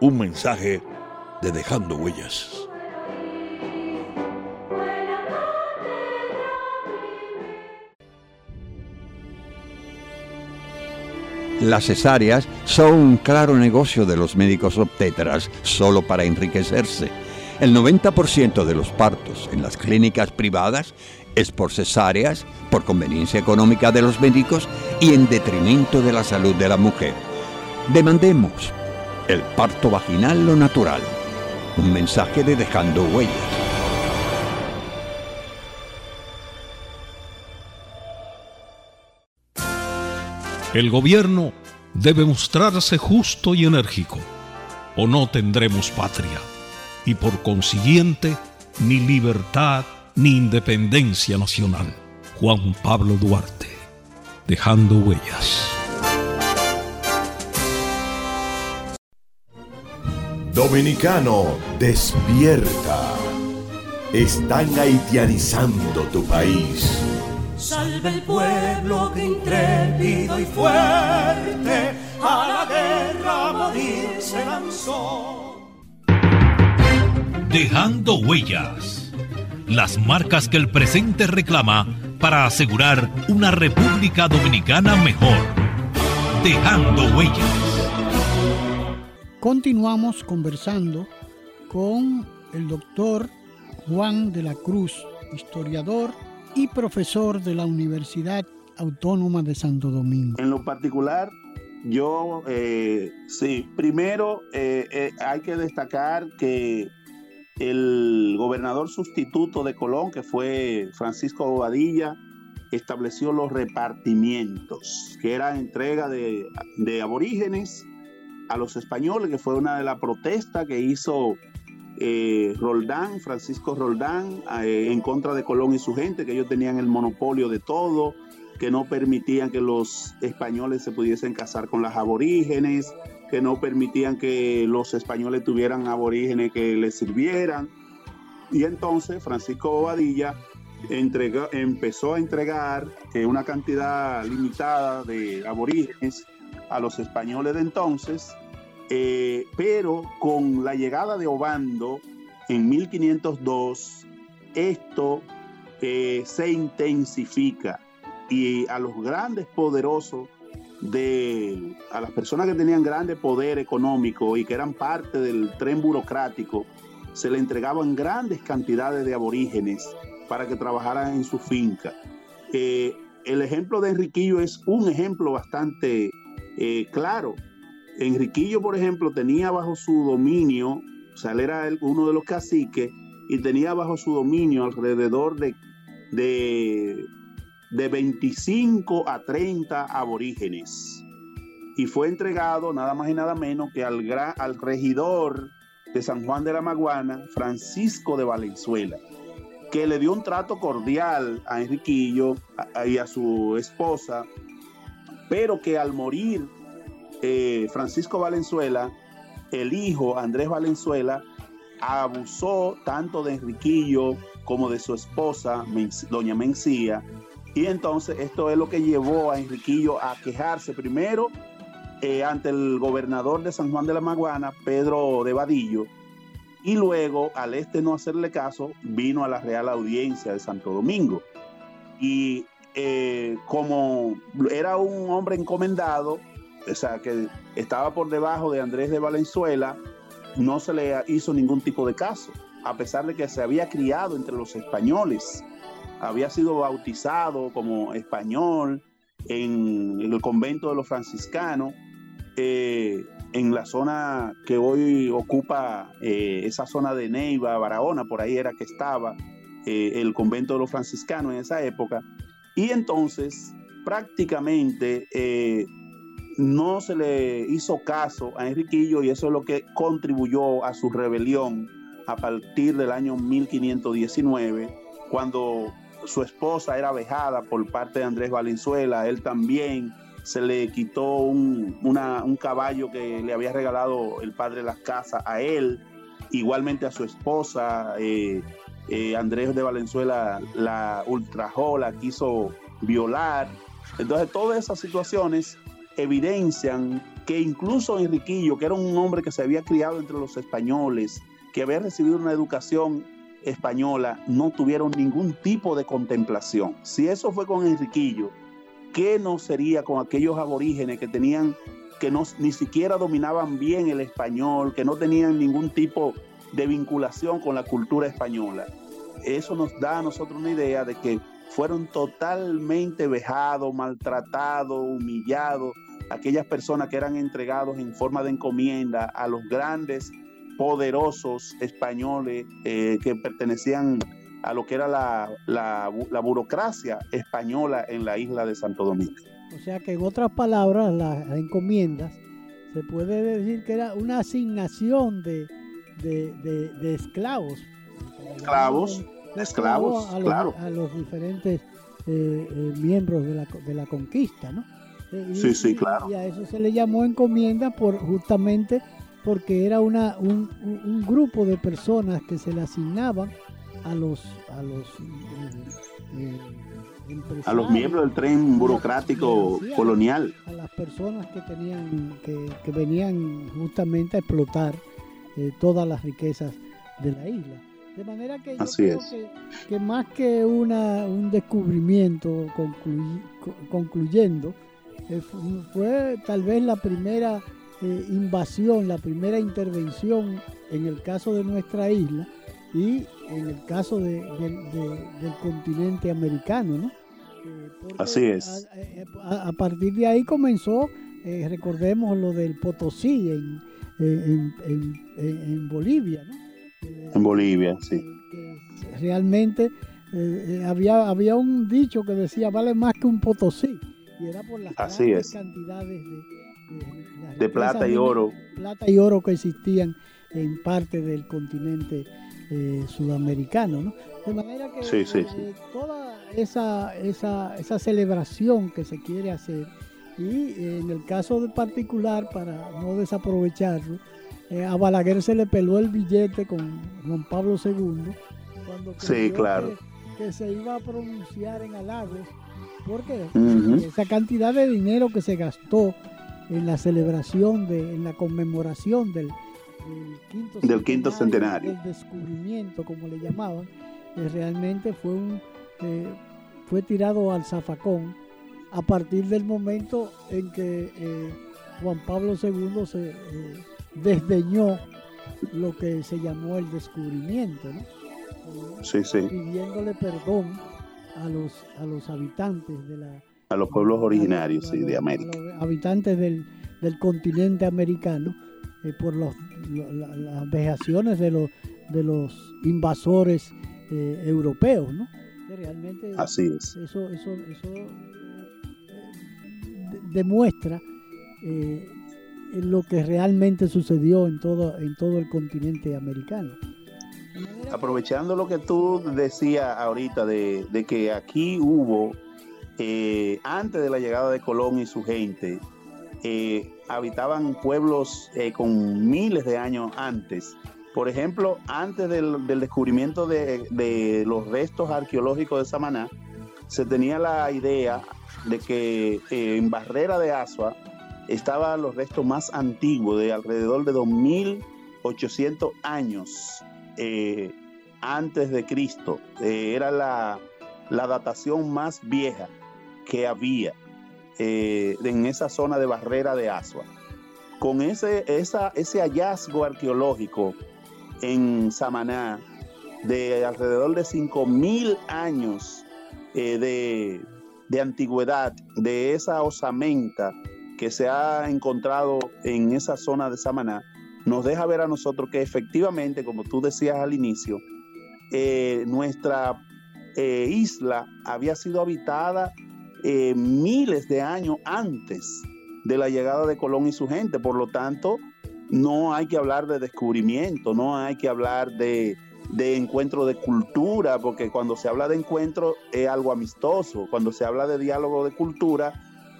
[SPEAKER 10] un mensaje de Dejando Huellas.
[SPEAKER 9] Las cesáreas son un claro negocio de los médicos obstetras solo para enriquecerse. El 90% de los partos en las clínicas privadas es por cesáreas, por conveniencia económica de los médicos y en detrimento de la salud de la mujer. Demandemos el parto vaginal lo natural. Un mensaje de Dejando Huellas.
[SPEAKER 11] El gobierno debe mostrarse justo y enérgico, o no tendremos patria, y por consiguiente ni libertad ni independencia nacional. Juan Pablo Duarte, dejando huellas.
[SPEAKER 14] Dominicano, despierta. Están haitianizando tu país.
[SPEAKER 15] Salve el pueblo que intrépido y fuerte a la guerra a morir se lanzó.
[SPEAKER 12] Dejando huellas. Las marcas que el presente reclama para asegurar una República Dominicana mejor. Dejando huellas.
[SPEAKER 2] Continuamos conversando con el doctor Juan de la Cruz, historiador y profesor de la Universidad Autónoma de Santo Domingo.
[SPEAKER 3] En lo particular, yo, eh, sí, primero eh, eh, hay que destacar que el gobernador sustituto de Colón, que fue Francisco Bobadilla, estableció los repartimientos, que era entrega de, aborígenes a los españoles, que fue una de las protestas que hizo eh, Roldán, Francisco Roldán, eh, en contra de Colón y su gente, que ellos tenían el monopolio de todo, que no permitían que los españoles se pudiesen casar con las aborígenes, que no permitían que los españoles tuvieran aborígenes que les sirvieran. Y entonces Francisco Bobadilla empezó a entregar eh, una cantidad limitada de aborígenes a los españoles de entonces, eh, pero con la llegada de Obando en 1502, esto eh, se intensifica y a los grandes poderosos de a las personas que tenían grande poder económico y que eran parte del tren burocrático, se le entregaban grandes cantidades de aborígenes para que trabajaran en su finca. Eh, el ejemplo de Enriquillo es un ejemplo bastante eh, claro, Enriquillo, por ejemplo, tenía bajo su dominio, o sea, él era uno de los caciques, y tenía bajo su dominio alrededor de, de, de 25 a 30 aborígenes. Y fue entregado nada más y nada menos que al, al regidor de San Juan de la Maguana, Francisco de Valenzuela, que le dio un trato cordial a Enriquillo y a su esposa, pero que al morir eh, Francisco Valenzuela, el hijo Andrés Valenzuela, abusó tanto de Enriquillo como de su esposa, doña Mencía, y entonces esto es lo que llevó a Enriquillo a quejarse primero eh, ante el gobernador de San Juan de la Maguana, Pedro de Vadillo, y luego, al este no hacerle caso, vino a la Real Audiencia de Santo Domingo. Y eh, como era un hombre encomendado, o sea, que estaba por debajo de Andrés de Valenzuela, no se le hizo ningún tipo de caso, a pesar de que se había criado entre los españoles, había sido bautizado como español en, el convento de los franciscanos, eh, en la zona que hoy ocupa eh, esa zona de Neiva, Barahona, por ahí era que estaba el convento de los franciscanos en esa época, y entonces prácticamente eh, no se le hizo caso a Enriquillo y eso es lo que contribuyó a su rebelión a partir del año 1519, cuando su esposa era vejada por parte de Andrés Valenzuela, él también se le quitó un, caballo que le había regalado el padre de las casas a él, igualmente a su esposa, eh, eh, Andrés de Valenzuela la ultrajó, la quiso violar. Entonces todas esas situaciones evidencian que incluso Enriquillo, que era un hombre que se había criado entre los españoles, que había recibido una educación española, no tuvieron ningún tipo de contemplación. Si eso fue con Enriquillo, ¿qué no sería con aquellos aborígenes que tenían, que no, ni siquiera dominaban bien el español, que no tenían ningún tipo de vinculación con la cultura española? Eso nos da a nosotros una idea de que fueron totalmente vejados, maltratados, humillados, aquellas personas que eran entregados en forma de encomienda a los grandes, poderosos españoles eh, que pertenecían a lo que era la, la, la, burocracia española en la isla de Santo Domingo.
[SPEAKER 2] O sea que en otras palabras, las encomiendas, se puede decir que era una asignación de, de, de, de esclavos.
[SPEAKER 3] Esclavos, esclavos,
[SPEAKER 2] a los,
[SPEAKER 3] claro.
[SPEAKER 2] A los diferentes eh, eh, miembros de la, de la conquista, ¿no?
[SPEAKER 3] Y, sí, sí, claro.
[SPEAKER 2] Y a eso se le llamó encomienda por justamente porque era una, un, un grupo de personas que se le asignaban a los a los
[SPEAKER 3] eh, eh, a los miembros del tren burocrático colonial
[SPEAKER 2] a las personas que tenían que, que venían justamente a explotar eh, todas las riquezas de la isla de manera que yo
[SPEAKER 3] Así
[SPEAKER 2] creo
[SPEAKER 3] es.
[SPEAKER 2] que, que, más que una un descubrimiento concluy, concluyendo fue tal vez la primera eh, invasión la primera intervención en el caso de nuestra isla y en el caso de, de, de, del continente americano, ¿no?
[SPEAKER 3] Eh, Así es.
[SPEAKER 2] A, a, partir de ahí comenzó, eh, recordemos lo del Potosí en, en, en, en Bolivia, ¿no?
[SPEAKER 3] En Bolivia, sí.
[SPEAKER 2] Que realmente eh, había, había un dicho que decía vale más que un Potosí y era por las
[SPEAKER 3] Así es.
[SPEAKER 2] cantidades de,
[SPEAKER 3] de plata y oro.
[SPEAKER 2] Plata y oro que existían en parte del continente eh, sudamericano, ¿no? De manera que
[SPEAKER 3] sí, sí,
[SPEAKER 2] eh,
[SPEAKER 3] sí.
[SPEAKER 2] toda esa, esa, esa, celebración que se quiere hacer, y eh, en el caso de particular, para no desaprovecharlo, a Balaguer se le peló el billete con Juan Pablo II, cuando
[SPEAKER 3] sí, claro.
[SPEAKER 2] que, que, se iba a pronunciar en halagos, porque uh -huh. esa cantidad de dinero que se gastó en la celebración, de, en la conmemoración del, del quinto
[SPEAKER 3] del quinto centenario.
[SPEAKER 2] El descubrimiento, como le llamaban, eh, realmente fue un eh, fue tirado al zafacón a partir del momento en que eh, Juan Pablo II se desdeñó lo que se llamó el descubrimiento, ¿no?
[SPEAKER 3] Sí, sí.
[SPEAKER 2] pidiéndole perdón a los a los habitantes de la
[SPEAKER 3] a los pueblos originarios sí, de América.
[SPEAKER 2] A los habitantes del, del continente americano eh, por los, la, las vejaciones de los, de los invasores eh, europeos, ¿no? Que realmente
[SPEAKER 3] Así es.
[SPEAKER 2] Eso, eso, eso eh, de, demuestra lo que realmente sucedió en todo, en todo el continente americano.
[SPEAKER 3] Aprovechando lo que tú decías ahorita de, de que aquí hubo, eh, antes de la llegada de Colón y su gente, eh, habitaban pueblos eh, con miles de años antes. Por ejemplo, antes del, descubrimiento de, los restos arqueológicos de Samaná, se tenía la idea de que en Barrera de Asua estaban los restos más antiguos, de alrededor de 2800 años antes de Cristo. Era la, la datación más vieja que había eh, en esa zona de barrera de Asua. Con ese, ese hallazgo arqueológico en Samaná de alrededor de 5.000 años eh, de, de, antigüedad, de esa osamenta que se ha encontrado en esa zona de Samaná, nos deja ver a nosotros que efectivamente, como tú decías al inicio, eh, nuestra isla había sido habitada eh, miles de años antes de la llegada de Colón y su gente. Por lo tanto, no hay que hablar de descubrimiento, no hay que hablar de, de encuentro de cultura, porque cuando se habla de encuentro es algo amistoso, cuando se habla de diálogo de cultura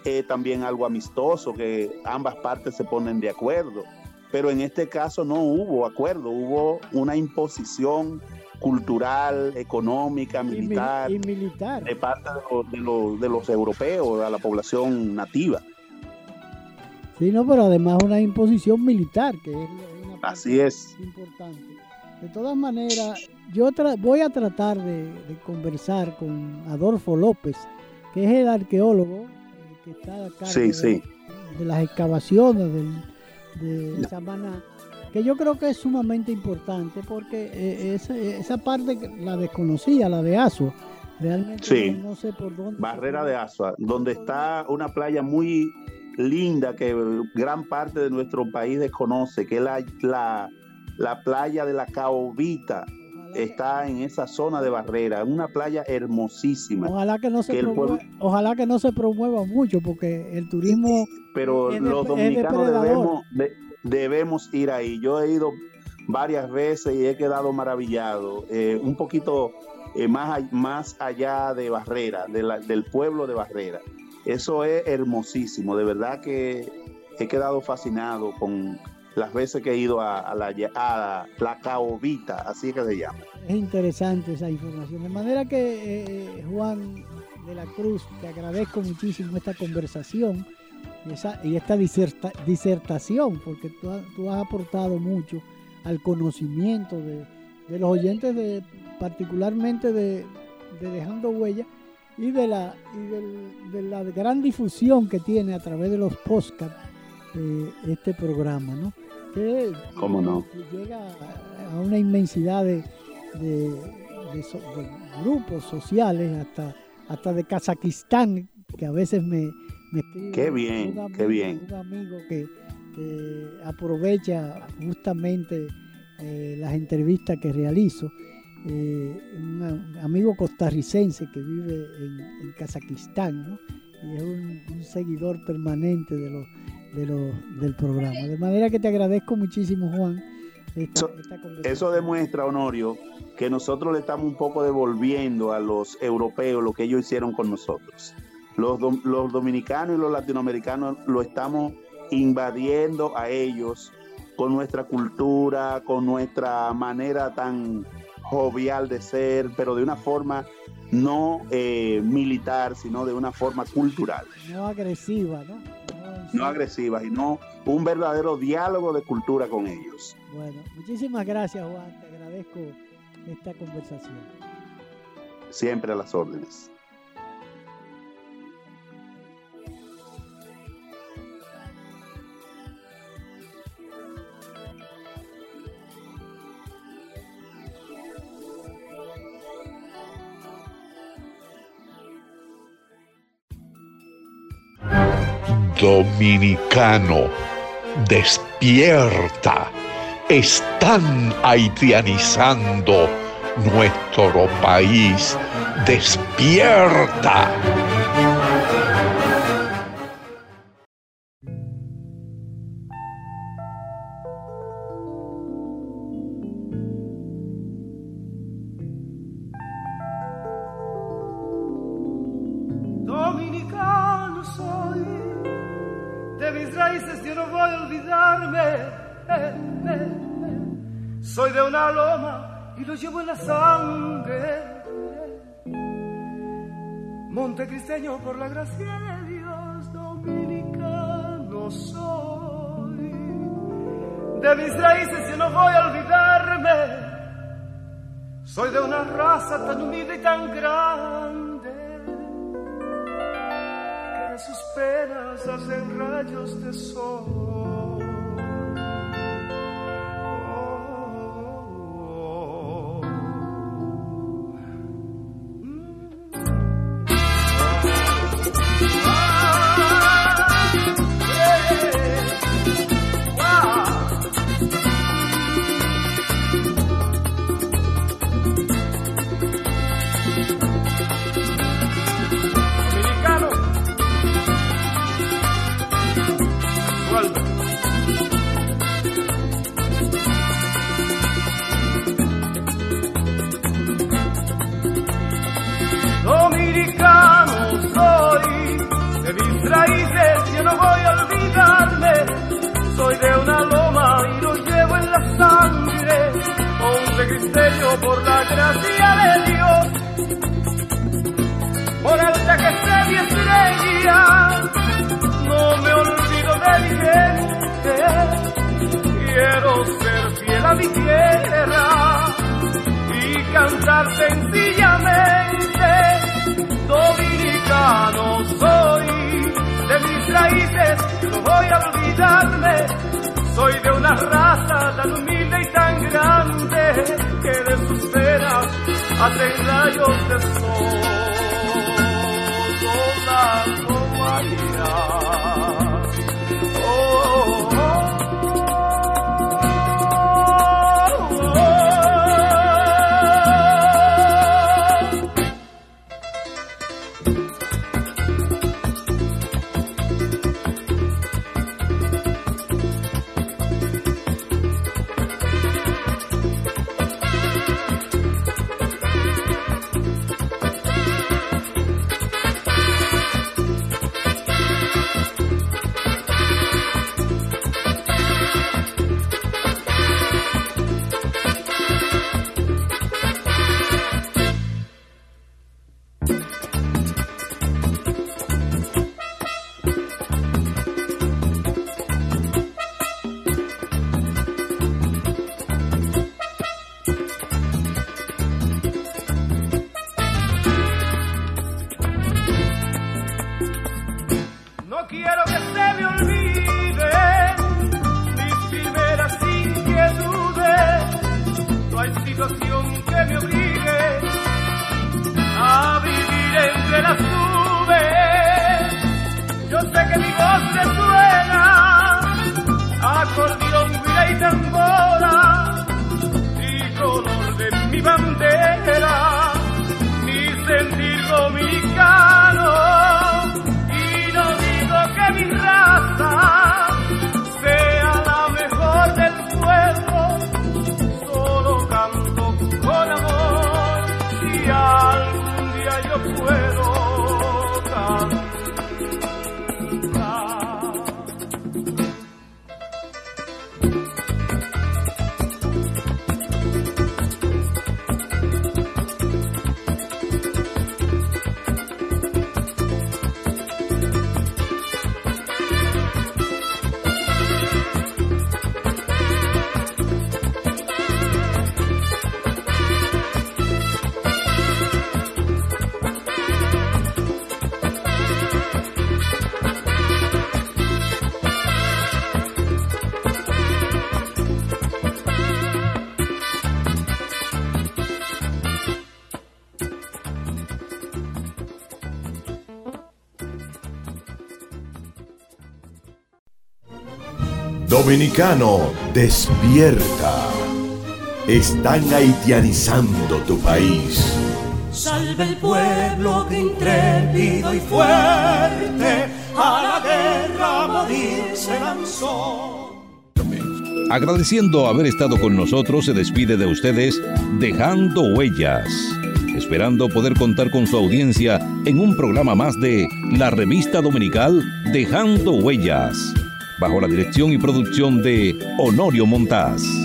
[SPEAKER 3] es también algo amistoso, que ambas partes se ponen de acuerdo. Pero en este caso no hubo acuerdo, hubo una imposición cultural, económica, militar,
[SPEAKER 2] y, militar.
[SPEAKER 3] de parte de los, de, los, de los europeos, a la población nativa.
[SPEAKER 2] Sí, no, pero además una imposición militar, que es una
[SPEAKER 3] parte Así es.
[SPEAKER 2] importante. De todas maneras, yo voy a tratar de, de, conversar con Adolfo López, que es el arqueólogo que está a cargo
[SPEAKER 3] Sí,
[SPEAKER 2] de,
[SPEAKER 3] sí.
[SPEAKER 2] de las excavaciones del- de Samaná, que yo creo que es sumamente importante porque eh, esa, esa parte la desconocía, la de Asua. Realmente
[SPEAKER 3] Sí.
[SPEAKER 2] no, sé por dónde.
[SPEAKER 3] Barrera de Asua, donde está una playa muy linda que gran parte de nuestro país desconoce, que es la, la, la playa de la Caobita. Está en esa zona de Barrera, una playa hermosísima.
[SPEAKER 2] Ojalá que no se
[SPEAKER 3] que
[SPEAKER 2] promueva,
[SPEAKER 3] pueblo-
[SPEAKER 2] ojalá que no se promueva mucho porque el turismo
[SPEAKER 3] pero los dominicanos
[SPEAKER 2] depredador.
[SPEAKER 3] debemos, de- debemos ir ahí. Yo he ido varias veces y he quedado maravillado. Eh, un poquito eh, más, más allá de Barrera, de la- del pueblo de Barrera. Eso es hermosísimo. De verdad que he quedado fascinado con las veces que he ido a, la, a la Caobita, así que se llama.
[SPEAKER 2] Es interesante esa información. De manera que, eh, Juan de la Cruz, te agradezco muchísimo esta conversación esa, y esta diserta- disertación, porque tú, has- tú has aportado mucho al conocimiento de, de los oyentes, de, particularmente de, de Dejando Huella y de la, y del- de la gran difusión que tiene a través de los podcasts eh, este programa, ¿no? Que
[SPEAKER 3] ¿Cómo no?
[SPEAKER 2] que llega a- a una inmensidad de, de- de so- de grupos sociales, hasta, hasta de Kazajistán, que a veces me, me escribe
[SPEAKER 3] Qué bien,
[SPEAKER 2] un
[SPEAKER 3] qué bien.
[SPEAKER 2] un amigo que, que aprovecha justamente eh, las entrevistas que realizo. eh, un amigo costarricense que vive en, en Kazajistán, ¿no? y es un, un seguidor permanente de los, de los, del programa. De manera que te agradezco muchísimo, Juan. esta- esta conversación.
[SPEAKER 3] Eso demuestra, Honorio, que nosotros le estamos un poco devolviendo a los europeos lo que ellos hicieron con nosotros. Los, dom- los dominicanos y los latinoamericanos lo estamos invadiendo a ellos con nuestra cultura, con nuestra manera tan jovial de ser, pero de una forma no eh, militar, sino de una forma cultural,
[SPEAKER 2] no agresiva, ¿no?
[SPEAKER 3] no agresiva, sino un verdadero diálogo de cultura con ellos.
[SPEAKER 2] Bueno, muchísimas gracias, Juan. Te agradezco esta conversación.
[SPEAKER 3] Siempre a las órdenes.
[SPEAKER 6] Dominicano, despierta. Están haitianizando nuestro país. Despierta.
[SPEAKER 15] Por la gracia de Dios por alta que sea mi estrella, no me olvido de mi gente, quiero ser fiel a mi tierra y cantar sencillamente, dominicano soy, voy a olvidarme. Soy de una raza tan humilde y tan grande que de sus penas hacen rayos de sol.
[SPEAKER 14] Dominicano, despierta. Están haitianizando tu país.
[SPEAKER 15] Salve el pueblo que intrépido y fuerte a la guerra morir se lanzó.
[SPEAKER 1] Agradeciendo haber estado con nosotros, se despide de ustedes dejando huellas, esperando poder contar con su audiencia en un programa más de la revista dominical Dejando Huellas bajo la dirección y producción de Honorio Montaz.